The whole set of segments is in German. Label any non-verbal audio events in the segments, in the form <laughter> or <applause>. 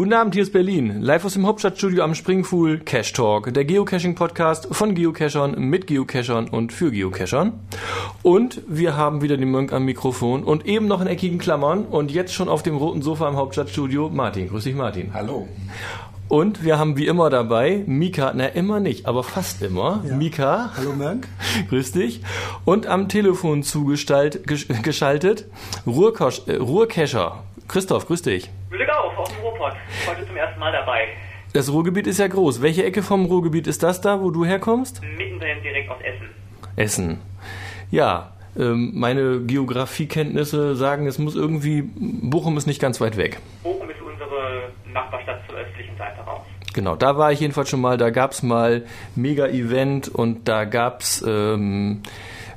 Guten Abend, hier ist Berlin. Live aus dem Hauptstadtstudio am Springfuhl Cash Talk, der Geocaching-Podcast von Geocachern, mit Geocachern und für Geocachern. Und wir haben wieder den Mönk am Mikrofon und eben noch in eckigen Klammern und jetzt schon auf dem roten Sofa im Hauptstadtstudio Martin. Grüß dich, Martin. Hallo. Und wir haben wie immer dabei Mika, na immer nicht, aber fast immer. Ja. Mika. Hallo Mönk. <laughs> Grüß dich. Und am Telefon zugeschaltet Ruhrkosch, äh, Ruhrkescher. Christoph, grüß dich. Glück auf, aus dem Ruhrpott. Heute zum ersten Mal dabei. Das Ruhrgebiet ist ja groß. Welche Ecke vom Ruhrgebiet ist das da, wo du herkommst? Mittendrin, direkt aus Essen. Essen. Ja, ähm, meine Geografiekenntnisse sagen, es muss irgendwie, Bochum ist nicht ganz weit weg. Bochum ist unsere Nachbarstadt zur östlichen Seite raus. Genau, da war ich jedenfalls schon mal, da gab es mal Mega-Event und da gab es ähm,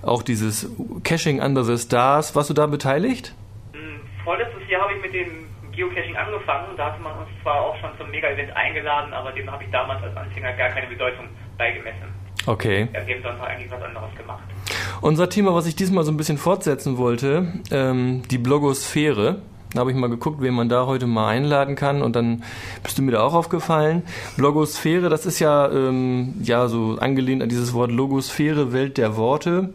auch dieses Caching Under the Stars. Warst du da beteiligt? Hm, vorletztes Jahr habe ich mit dem Geocaching angefangen. Da hatte man uns zwar auch schon zum Mega-Event eingeladen, aber dem habe ich damals als Anfänger gar keine Bedeutung beigemessen. Okay. Wir haben sonst eigentlich was anderes gemacht. Unser Thema, was ich diesmal so ein bisschen fortsetzen wollte, ähm, die Blogosphäre. Da habe ich mal geguckt, wen man da heute mal einladen kann und dann bist du mir da auch aufgefallen. Blogosphäre, das ist ja, ähm, ja so angelehnt an dieses Wort Logosphäre, Welt der Worte.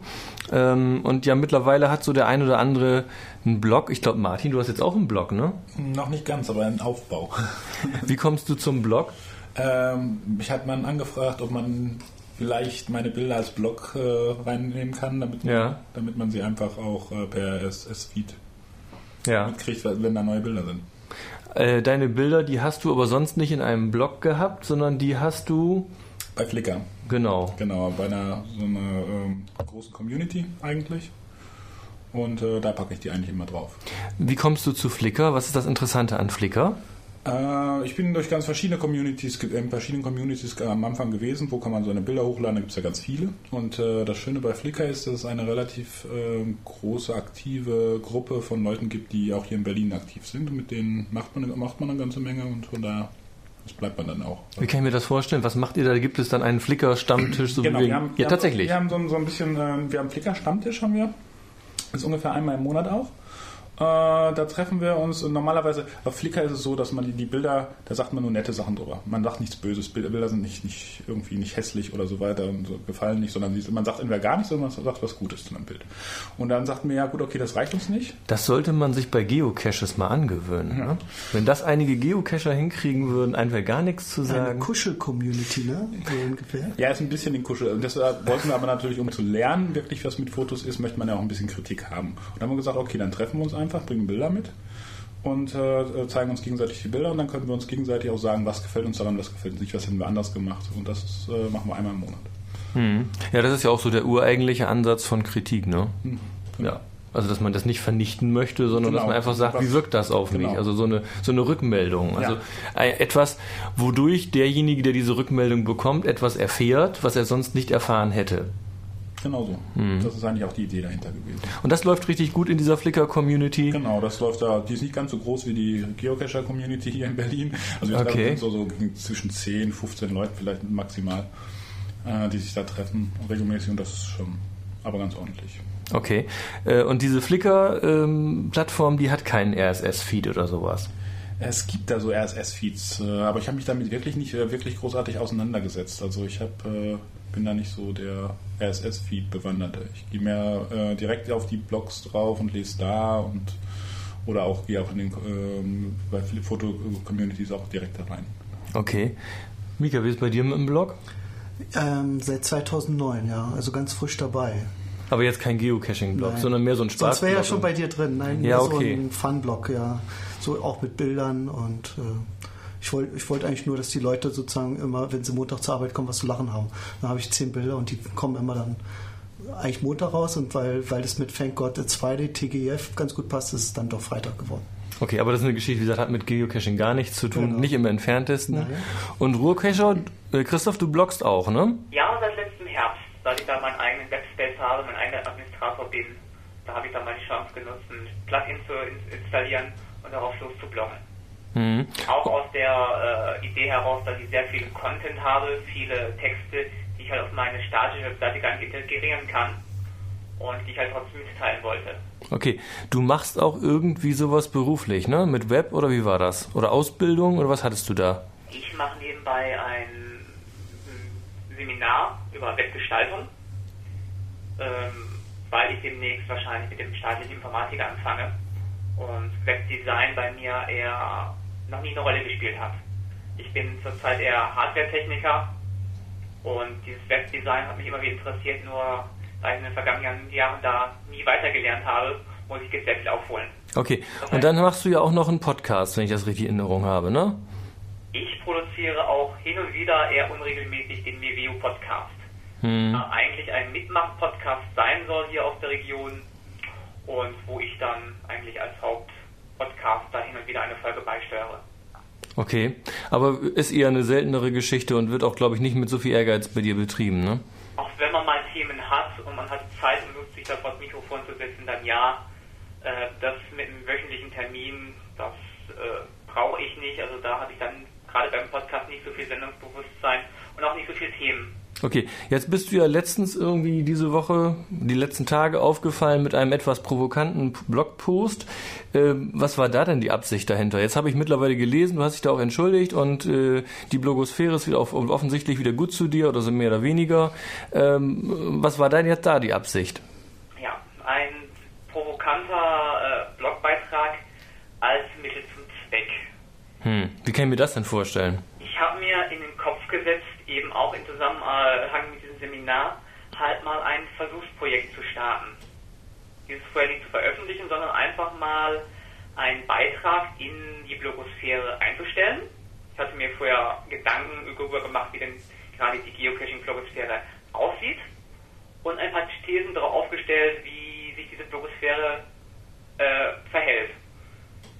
Ähm, und ja, mittlerweile hat so der ein oder andere einen Blog. Ich glaube, Martin, du hast jetzt auch einen Blog, ne? Noch nicht ganz, aber einen Aufbau. <laughs> Wie kommst du zum Blog? Ähm, mich hat man angefragt, ob man vielleicht meine Bilder als Blog äh, reinnehmen kann, damit, man, ja. damit man sie einfach auch äh, per SS-Feed ja. mitkriegt, wenn da neue Bilder sind. Äh, deine Bilder, die hast du aber sonst nicht in einem Blog gehabt, sondern die hast du bei Flickr. Genau. Genau, bei einer so einer ähm, großen Community eigentlich. Und äh, da packe ich die eigentlich immer drauf. Wie kommst du zu Flickr? Was ist das Interessante an Flickr? Äh, ich bin durch ganz verschiedene Communities, in verschiedenen Communities am Anfang gewesen. Wo kann man seine Bilder hochladen? Da gibt es ja ganz viele. Und äh, das Schöne bei Flickr ist, dass es eine relativ äh, große, aktive Gruppe von Leuten gibt, die auch hier in Berlin aktiv sind. Und mit denen macht man, macht man eine ganze Menge und von daher das bleibt man dann auch. Wie kann ich mir das vorstellen? Was macht ihr da? Gibt es dann einen Flickr-Stammtisch? So genau, wir haben, ja, tatsächlich. Wir haben so, so ein bisschen, äh, wir haben Flickr-Stammtisch haben wir. Ist ungefähr einmal im Monat auch. Äh, da treffen wir uns und normalerweise auf Flickr ist es so, dass man die, die, Bilder, da sagt man nur nette Sachen drüber. Man sagt nichts Böses. Bilder sind nicht, nicht irgendwie nicht hässlich oder so weiter und so gefallen nicht, sondern man sagt entweder gar nichts oder man sagt was Gutes zu einem Bild. Und dann sagt man ja gut, okay, das reicht uns nicht. Das sollte man sich bei Geocaches mal angewöhnen. Ja. Ne? Wenn das einige Geocacher hinkriegen würden, einfach gar nichts zu sagen. Eine Kuschel-Community, ne? Ungefähr. Ja, ist ein bisschen in Kuschel. Und das wollten wir aber natürlich, um zu lernen, wirklich was mit Fotos ist, möchte man ja auch ein bisschen Kritik haben. Und dann haben wir gesagt, okay, dann treffen wir uns einfach einfach, bringen Bilder mit und äh, zeigen uns gegenseitig die Bilder und dann können wir uns gegenseitig auch sagen, was gefällt uns daran, was gefällt uns nicht, was hätten wir anders gemacht. Und das äh, machen wir einmal im Monat. Hm. Ja, das ist ja auch so der ureigentliche Ansatz von Kritik, ne? Hm. Ja. Also dass man das nicht vernichten möchte, sondern genau. dass man einfach sagt, wie wirkt das auf genau. mich? Also so eine, so eine Rückmeldung. Also ja. etwas, wodurch derjenige, der diese Rückmeldung bekommt, etwas erfährt, was er sonst nicht erfahren hätte. Genau so. Mhm. Das ist eigentlich auch die Idee dahinter gewesen. Und das läuft richtig gut in dieser Flickr-Community? Genau, das läuft da. Die ist nicht ganz so groß wie die Geocacher-Community hier in Berlin. Also wir okay. so, so zwischen 10, 15 Leuten vielleicht maximal, äh, die sich da treffen regelmäßig und das ist schon aber ganz ordentlich. Okay. Äh, und diese Flickr-Plattform, ähm, die hat keinen RSS-Feed oder sowas? Es gibt da so RSS-Feeds, äh, aber ich habe mich damit wirklich nicht wirklich großartig auseinandergesetzt. Also ich habe bin da nicht so der RSS-Feed bewanderte. Ich gehe mehr äh, direkt auf die Blogs drauf und lese da und oder auch gehe auch in den ähm, bei viele Foto-Communities auch direkt da rein. Okay. Mika, wie ist es bei dir mit dem Blog? Ähm, seit 2009, ja, also ganz frisch dabei. Aber jetzt kein Geocaching-Blog, sondern mehr so ein Spaß. Das wäre ja schon bei dir drin, nein, ja, okay. so ein Fun-Blog, ja. So auch mit Bildern und äh, ich wollte ich wollt eigentlich nur, dass die Leute sozusagen immer, wenn sie Montag zur Arbeit kommen, was zu lachen haben. Dann habe ich zehn Bilder und die kommen immer dann eigentlich Montag raus und weil, weil das mit Thank God It's Friday, TGF ganz gut passt, ist es dann doch Freitag geworden. Okay, aber das ist eine Geschichte, wie gesagt, hat mit Geocaching gar nichts zu tun, genau. nicht im entferntesten. Nein. Und Ruhrcacher, äh, Christoph, du bloggst auch, ne? Ja, seit letztem Herbst, seit ich da meinen eigenen Webspace habe, mein eigener Administrator bin, da habe ich dann mal die Chance genutzt, ein Plugin zu installieren und darauf loszubloggen. Mhm. Auch aus der äh, Idee heraus, dass ich sehr viel Content habe, viele Texte, die ich halt auf meine statische Webseite gar nicht integrieren kann. und die ich halt trotzdem mitteilen wollte. Okay, du machst auch irgendwie sowas beruflich, ne? Mit Web oder wie war das? Oder Ausbildung oder was hattest du da? Ich mache nebenbei ein Seminar über Webgestaltung, ähm, weil ich demnächst wahrscheinlich mit dem staatlichen Informatiker anfange und Webdesign bei mir eher noch nie eine Rolle gespielt hat. Ich bin zurzeit eher Hardware-Techniker und dieses Webdesign hat mich immer wieder interessiert, nur da ich in den vergangenen Jahren da nie weitergelernt habe, muss ich jetzt sehr viel aufholen. Okay, und dann machst du ja auch noch einen Podcast, wenn ich das richtig in Erinnerung habe, ne? Ich produziere auch hin und wieder eher unregelmäßig den Meveo Podcast. Hm. Äh, eigentlich ein Mitmach-Podcast sein soll hier aus der Region und wo ich dann eigentlich als Hauptpodcaster hin und wieder eine Folge beisteuere. Okay, aber ist eher eine seltenere Geschichte und wird auch, glaube ich, nicht mit so viel Ehrgeiz bei dir betrieben, ne? Auch wenn man mal Themen hat und man hat Zeit und Lust, sich da vor das Mikrofon zu setzen, dann ja. Äh, das mit einem wöchentlichen Termin, das äh, brauche ich nicht. Also da habe ich dann gerade beim Podcast nicht so viel Sendungsbewusstsein und auch nicht so viele Themen. Okay, jetzt bist du ja letztens irgendwie diese Woche, die letzten Tage aufgefallen mit einem etwas provokanten Blogpost. Ähm, was war da denn die Absicht dahinter? Jetzt habe ich mittlerweile gelesen, du hast dich da auch entschuldigt und äh, die Blogosphäre ist wieder auf, offensichtlich wieder gut zu dir oder so mehr oder weniger. Ähm, was war denn jetzt da die Absicht? Ja, ein provokanter äh, Blogbeitrag als Mittel zum Zweck. Hm, wie kann ich mir das denn vorstellen? Kopf gesetzt, eben auch in Zusammenhang mit diesem Seminar, halt mal ein Versuchsprojekt zu starten. Dieses vorher nicht zu veröffentlichen, sondern einfach mal einen Beitrag in die Blogosphäre einzustellen. Ich hatte mir vorher Gedanken darüber gemacht, wie denn gerade die Geocaching-Blogosphäre aussieht und ein paar Thesen darauf aufgestellt, wie sich diese Blogosphäre äh, verhält.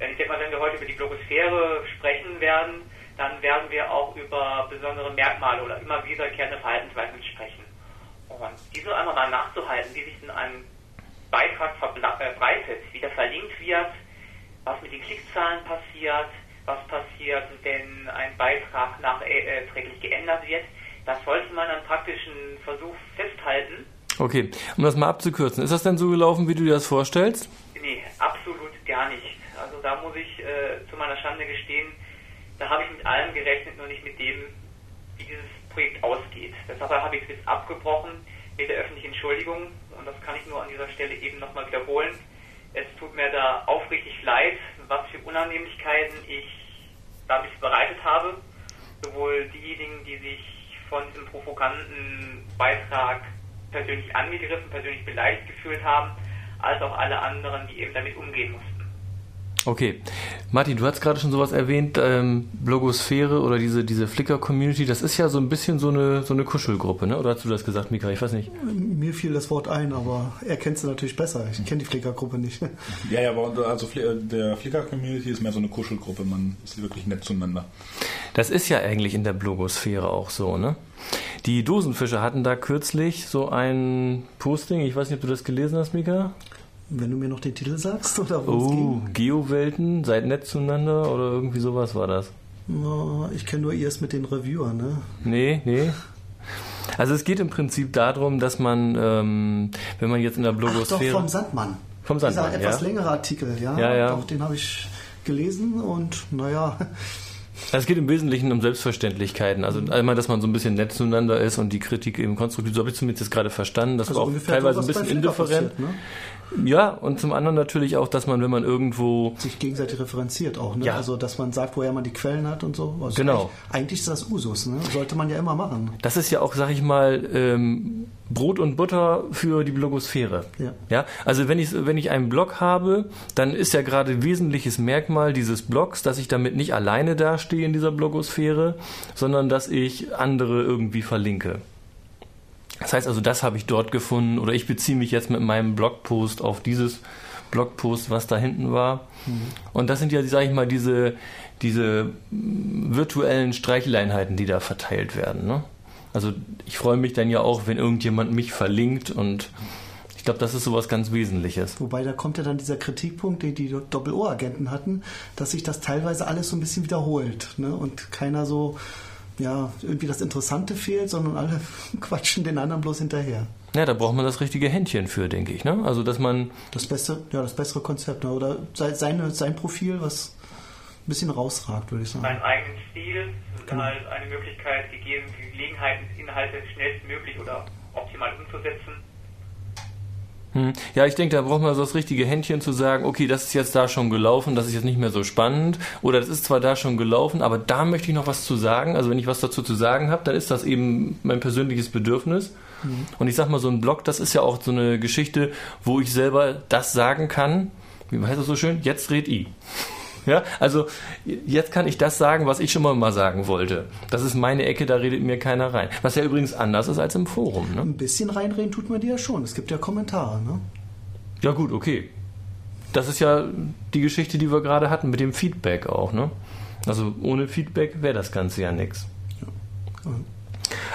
Denn ich denke mal, wenn wir heute über die Blogosphäre sprechen werden, dann werden wir auch über besondere Merkmale oder immer wiederkehrende Verhaltensweisen sprechen. Und diese einmal mal nachzuhalten, wie sich denn ein Beitrag verbreitet, wie der verlinkt wird, was mit den Klickzahlen passiert, was passiert, wenn ein Beitrag nachträglich geändert wird, das sollte man an praktischen Versuch festhalten. Okay, um das mal abzukürzen, ist das denn so gelaufen, wie du dir das vorstellst? Nee, absolut gar nicht. Also da muss ich äh, zu meiner Schande gestehen, da habe ich mit allem gerechnet, nur nicht mit dem, wie dieses Projekt ausgeht. Deshalb habe ich es jetzt abgebrochen mit der öffentlichen Entschuldigung und das kann ich nur an dieser Stelle eben nochmal wiederholen. Es tut mir da aufrichtig leid, was für Unannehmlichkeiten ich damit bereitet habe. Sowohl diejenigen, die sich von diesem provokanten Beitrag persönlich angegriffen, persönlich beleidigt gefühlt haben, als auch alle anderen, die eben damit umgehen mussten. Okay. Martin, du hast gerade schon sowas erwähnt, ähm, Blogosphäre oder diese, diese Flickr-Community, das ist ja so ein bisschen so eine, so eine Kuschelgruppe, ne? Oder hast du das gesagt, Mika? Ich weiß nicht. Mir fiel das Wort ein, aber er kennt sie natürlich besser. Ich kenne die Flickr-Gruppe nicht. <laughs> Ja, ja, aber also der Flickr-Community ist mehr so eine Kuschelgruppe, man ist wirklich nett zueinander. Das ist ja eigentlich in der Blogosphäre auch so, ne? Die Dosenfische hatten da kürzlich so ein Posting, ich weiß nicht, ob du das gelesen hast, Mika? Wenn du mir noch den Titel sagst oder wo Oh, Geowelten, seid nett zueinander oder irgendwie sowas war das. No, ich kenne nur erst mit den Reviewern, ne? Nee, nee. Also es geht im Prinzip darum, dass man, ähm, wenn man jetzt in der Blogosphäre... Ach doch, vom Sandmann. Vom Sandmann, Dieser etwas längere Artikel, ja. Ja, ja. Doch, den habe ich gelesen und naja... Es geht im Wesentlichen um Selbstverständlichkeiten. Also einmal, dass man so ein bisschen nett zueinander ist und die Kritik eben konstruktiv. So habe ich zumindest jetzt gerade verstanden. Das also war auch teilweise ein bisschen indifferent. Passiert, ne? Ja, und zum anderen natürlich auch, dass man, wenn man irgendwo. sich gegenseitig referenziert auch, ne? Ja. Also, dass man sagt, woher man die Quellen hat und so. Also genau. Eigentlich, eigentlich, ist das Usus, ne? Sollte man ja immer machen. Das ist ja auch, sag ich mal, ähm, Brot und Butter für die Blogosphäre. Ja. ja. Also, wenn ich, wenn ich einen Blog habe, dann ist ja gerade wesentliches Merkmal dieses Blogs, dass ich damit nicht alleine dastehe in dieser Blogosphäre, sondern dass ich andere irgendwie verlinke. Das heißt also, das habe ich dort gefunden oder ich beziehe mich jetzt mit meinem Blogpost auf dieses Blogpost, was da hinten war. Mhm. Und das sind ja, sage ich mal, diese, diese virtuellen Streicheleinheiten, die da verteilt werden. Ne? Also ich freue mich dann ja auch, wenn irgendjemand mich verlinkt und ich glaube, das ist sowas ganz Wesentliches. Wobei da kommt ja dann dieser Kritikpunkt, den die Doppel-O-Agenten hatten, dass sich das teilweise alles so ein bisschen wiederholt ne? und keiner so ja, irgendwie das Interessante fehlt, sondern alle <laughs> quatschen den anderen bloß hinterher. Ja, da braucht man das richtige Händchen für, denke ich. Ne? Also, dass man. Das beste, ja, das bessere Konzept, ne? oder seine, sein Profil, was bisschen rausragt, würde ich sagen. Seinen eigenen Stil, genau. halt eine Möglichkeit gegeben, Gelegenheiten, Inhalte schnellstmöglich oder optimal umzusetzen. Hm. Ja, ich denke, da braucht man so das richtige Händchen zu sagen, okay, das ist jetzt da schon gelaufen, das ist jetzt nicht mehr so spannend oder das ist zwar da schon gelaufen, aber da möchte ich noch was zu sagen. Also wenn ich was dazu zu sagen habe, dann ist das eben mein persönliches Bedürfnis. Mhm. Und ich sag mal, so ein Blog, das ist ja auch so eine Geschichte, wo ich selber das sagen kann. Wie heißt das so schön? Jetzt red ich. Ja, also jetzt kann ich das sagen, was ich schon mal, mal sagen wollte. Das ist meine Ecke, da redet mir keiner rein. Was ja übrigens anders ist als im Forum. Ne? Ein bisschen reinreden tut man dir ja schon. Es gibt ja Kommentare. Ne? Ja gut, okay. Das ist ja die Geschichte, die wir gerade hatten mit dem Feedback auch. Ne? Also ohne Feedback wäre das Ganze ja nichts. Ja.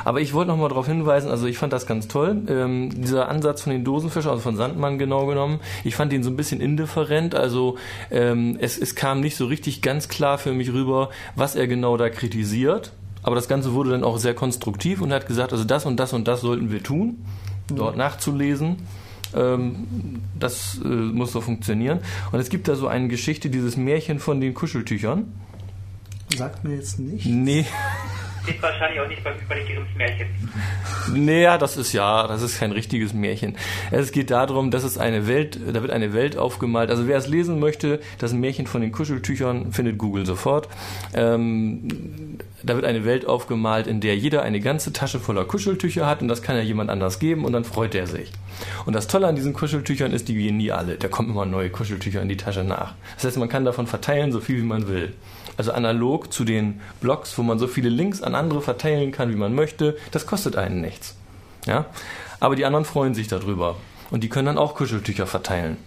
Aber ich wollte noch mal darauf hinweisen, also ich fand das ganz toll, ähm, dieser Ansatz von den Dosenfischen, also von Sandmann genau genommen, ich fand ihn so ein bisschen indifferent, also ähm, es, es kam nicht so richtig ganz klar für mich rüber, was er genau da kritisiert, aber das Ganze wurde dann auch sehr konstruktiv und hat gesagt, also das und das und das sollten wir tun, dort nachzulesen. Ähm, das äh, muss so funktionieren. Und es gibt da so eine Geschichte, dieses Märchen von den Kuscheltüchern. Sagt mir jetzt nicht. Nee. <laughs> Steht wahrscheinlich auch nicht beim über den Grimms Märchen. Naja, das ist ja, das ist kein richtiges Märchen. Es geht darum, dass es eine Welt, da wird eine Welt aufgemalt. Also wer es lesen möchte, das Märchen von den Kuscheltüchern findet Google sofort. Ähm, da wird eine Welt aufgemalt, in der jeder eine ganze Tasche voller Kuscheltücher hat und das kann ja jemand anders geben und dann freut er sich. Und das Tolle an diesen Kuscheltüchern ist, die gehen nie alle. Da kommen immer neue Kuscheltücher in die Tasche nach. Das heißt, man kann davon verteilen, so viel wie man will. Also analog zu den Blogs, wo man so viele Links an andere verteilen kann, wie man möchte, das kostet einen nichts. Ja? Aber die anderen freuen sich darüber. Und die können dann auch Kuscheltücher verteilen.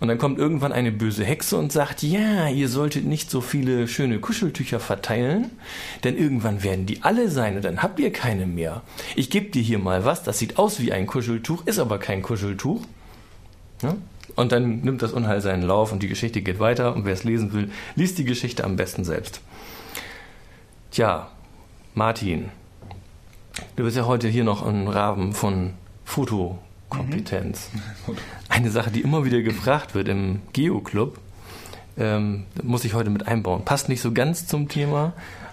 Und dann kommt irgendwann eine böse Hexe und sagt, ja, ihr solltet nicht so viele schöne Kuscheltücher verteilen, denn irgendwann werden die alle sein und dann habt ihr keine mehr. Ich gebe dir hier mal was, das sieht aus wie ein Kuscheltuch, ist aber kein Kuscheltuch. Ja? Und dann nimmt das Unheil seinen Lauf und die Geschichte geht weiter. Und wer es lesen will, liest die Geschichte am besten selbst. Tja, Martin, du bist ja heute hier noch im Rahmen von Fotokompetenz. Mhm. <laughs> Eine Sache, die immer wieder gefragt wird im Geo-Club, ähm, muss ich heute mit einbauen. Passt nicht so ganz zum Thema.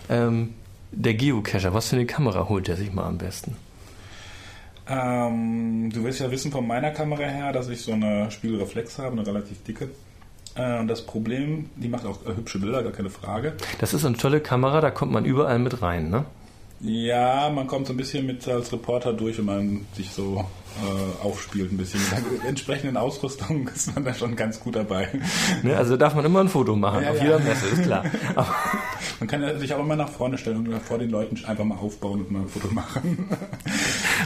Ähm, der Geocacher, was für eine Kamera holt er sich mal am besten? Ähm, du willst ja wissen von meiner Kamera her, dass ich so eine Spiegelreflex habe, eine relativ dicke. Äh, und das Problem, die macht auch äh, hübsche Bilder, gar keine Frage. Das ist eine tolle Kamera, da kommt man überall mit rein, ne? Ja, man kommt so ein bisschen mit als Reporter durch, wenn man sich so äh, aufspielt ein bisschen. Mit der entsprechenden Ausrüstung <laughs> ist man da schon ganz gut dabei. Ne, also darf man immer ein Foto machen, ja, auf ja. jeder Messe, ist klar. Aber <laughs> man kann sich auch immer nach vorne stellen und vor den Leuten einfach mal aufbauen und mal ein Foto machen. <laughs>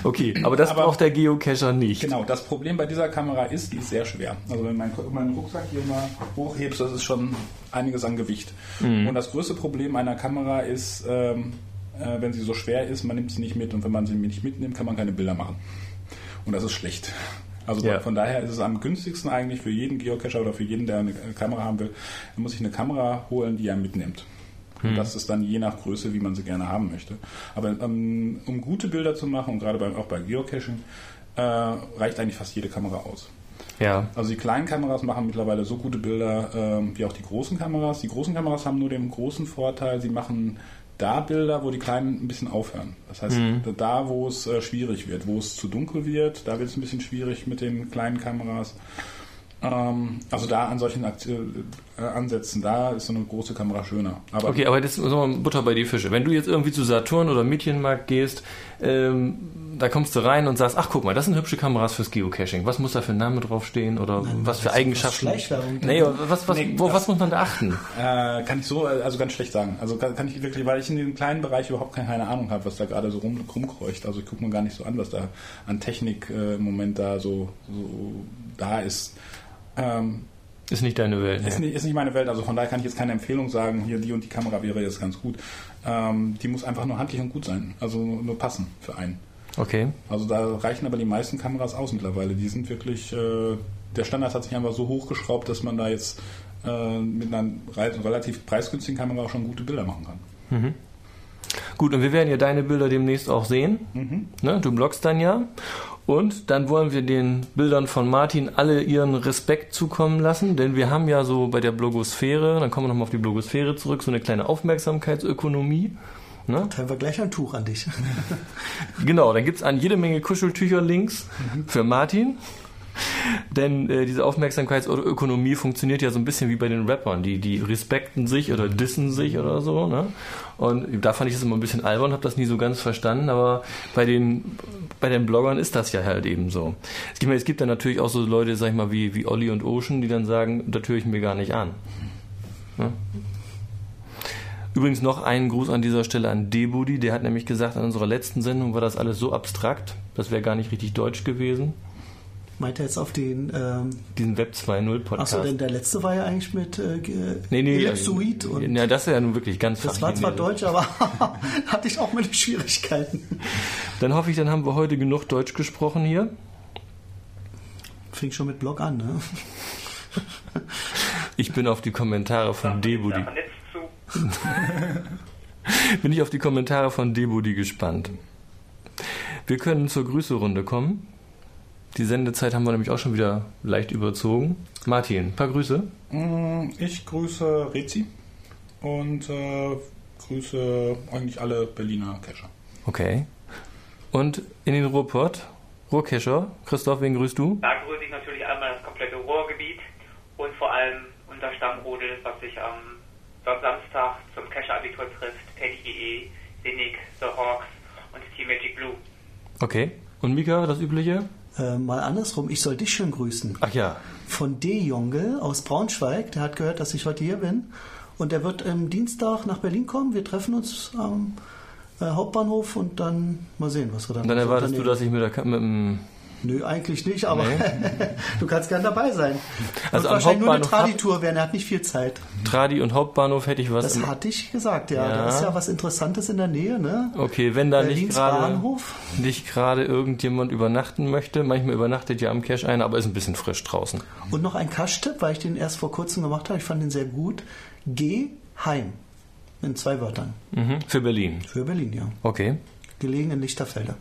Okay, aber das aber, braucht der Geocacher nicht. Genau, das Problem bei dieser Kamera ist, die ist sehr schwer. Also wenn mein, meinen Rucksack hier mal hochhebst, das ist schon einiges an Gewicht. Mhm. Und das größte Problem einer Kamera ist, ähm, äh, wenn sie so schwer ist, man nimmt sie nicht mit und wenn man sie nicht mitnimmt, kann man keine Bilder machen. Und das ist schlecht. Also ja. von daher ist es am günstigsten eigentlich für jeden Geocacher oder für jeden, der eine Kamera haben will, muss ich eine Kamera holen, die er mitnimmt. Und hm. das ist dann je nach Größe, wie man sie gerne haben möchte. Aber ähm, um gute Bilder zu machen, und gerade bei, auch bei Geocaching, äh, reicht eigentlich fast jede Kamera aus. Ja. Also die kleinen Kameras machen mittlerweile so gute Bilder äh, wie auch die großen Kameras. Die großen Kameras haben nur den großen Vorteil, sie machen da Bilder, wo die Kleinen ein bisschen aufhören. Das heißt, mhm. da, wo es äh, schwierig wird, wo es zu dunkel wird, da wird es ein bisschen schwierig mit den kleinen Kameras. Ähm, also da an solchen Aktion, äh, Ansätzen, da ist so eine große Kamera schöner. Aber okay, aber das ist so Butter bei die Fische. Wenn du jetzt irgendwie zu Saturn oder Mädchenmarkt gehst, ähm, da kommst du rein und sagst, ach guck mal, das sind hübsche Kameras fürs Geocaching. Was muss da für ein Name draufstehen oder Nein, was für Eigenschaften? Nee, was, was, nee, wo, was muss man da achten? Äh, kann ich so, also ganz schlecht sagen. Also kann, kann, ich wirklich, weil ich in dem kleinen Bereich überhaupt keine Ahnung habe, was da gerade so rum, rumkreucht. Also ich gucke mir gar nicht so an, was da an Technik äh, im Moment da so, so da ist. Ähm, ist nicht deine Welt. Ist, nicht, ist nicht meine Welt, also von daher kann ich jetzt keine Empfehlung sagen, hier die und die Kamera wäre jetzt ganz gut. Ähm, die muss einfach nur handlich und gut sein, also nur passen für einen. Okay. Also da reichen aber die meisten Kameras aus mittlerweile. Die sind wirklich, äh, der Standard hat sich einfach so hochgeschraubt, dass man da jetzt äh, mit einer relativ preisgünstigen Kamera auch schon gute Bilder machen kann. Mhm. Gut, und wir werden ja deine Bilder demnächst auch sehen. Mhm. Ne, du bloggst dann ja. Und dann wollen wir den Bildern von Martin alle ihren Respekt zukommen lassen, denn wir haben ja so bei der Blogosphäre, dann kommen wir nochmal auf die Blogosphäre zurück, so eine kleine Aufmerksamkeitsökonomie. Ne? Teilen wir gleich ein Tuch an dich. <laughs> genau, dann gibt es an jede Menge Kuscheltücher-Links für Martin. <laughs> Denn äh, diese Aufmerksamkeitsökonomie funktioniert ja so ein bisschen wie bei den Rappern. Die, die respekten sich oder dissen sich oder so. Ne? Und da fand ich das immer ein bisschen albern, habe das nie so ganz verstanden. Aber bei den, bei den Bloggern ist das ja halt eben so. Es gibt, es gibt dann natürlich auch so Leute, sag ich mal, wie, wie Olli und Ocean, die dann sagen, da tue ich mir gar nicht an. Ne? Übrigens noch einen Gruß an dieser Stelle an Debudi, der hat nämlich gesagt, an unserer letzten Sendung war das alles so abstrakt, das wäre gar nicht richtig deutsch gewesen. Meint er jetzt auf den ähm, diesen Web 2.0 Podcast? Achso, denn der letzte war ja eigentlich mit äh, nee, nee, Ellipsoid und ja, das ist ja nun wirklich ganz Das war zwar deutsch, aber <laughs> hatte ich auch meine Schwierigkeiten. Dann hoffe ich, dann haben wir heute genug Deutsch gesprochen hier. Fing schon mit Blog an, ne? ich bin auf die Kommentare von Debudi. <laughs> bin ich auf die Kommentare von Debudi gespannt. Wir können zur Grüßerunde kommen. Die Sendezeit haben wir nämlich auch schon wieder leicht überzogen. Martin, ein paar Grüße. Mm, ich grüße Rezi und äh, grüße eigentlich alle Berliner Kescher. Okay. Und in den Ruhrpott, Ruhrkescher, Christoph, wen grüßt du? Da grüße ich natürlich einmal das komplette Ruhrgebiet und vor allem unser Stammrudel, was sich am Samstag zum Kescher-Abitur trifft. Teddy.de, Sinig, The Hawks und Team Magic Blue. Okay. Und Mika, das Übliche? Äh, mal andersrum, ich soll dich schön grüßen. Ach ja. Von D. Jonge aus Braunschweig, der hat gehört, dass ich heute hier bin. Und der wird am Dienstag nach Berlin kommen. Wir treffen uns am äh, Hauptbahnhof und dann mal sehen, was wir dann machen. Dann erwartest du, dass ich mit, der, mit dem Nö, eigentlich nicht, aber nee. <laughs> du kannst gern dabei sein. Also am wahrscheinlich nur eine Tradi-Tour werden, er hat nicht viel Zeit. Tradi und Hauptbahnhof hätte ich was. Das hatte ich gesagt, ja. ja. Da ist ja was Interessantes in der Nähe, ne? Okay, wenn da nicht gerade nicht gerade irgendjemand übernachten möchte, manchmal übernachtet ja am Cash einer, aber ist ein bisschen frisch draußen. Und noch ein Cash-Tipp, weil ich den erst vor kurzem gemacht habe, ich fand den sehr gut. Geh heim. In zwei Wörtern. Mhm. Für Berlin. Für Berlin, ja. Okay. Gelegen in Lichterfelde.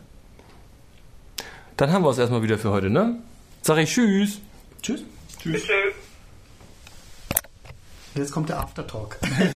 Dann haben wir es erstmal wieder für heute, ne? Sag ich Tschüss. Tschüss. Tschüss. Jetzt kommt der Aftertalk.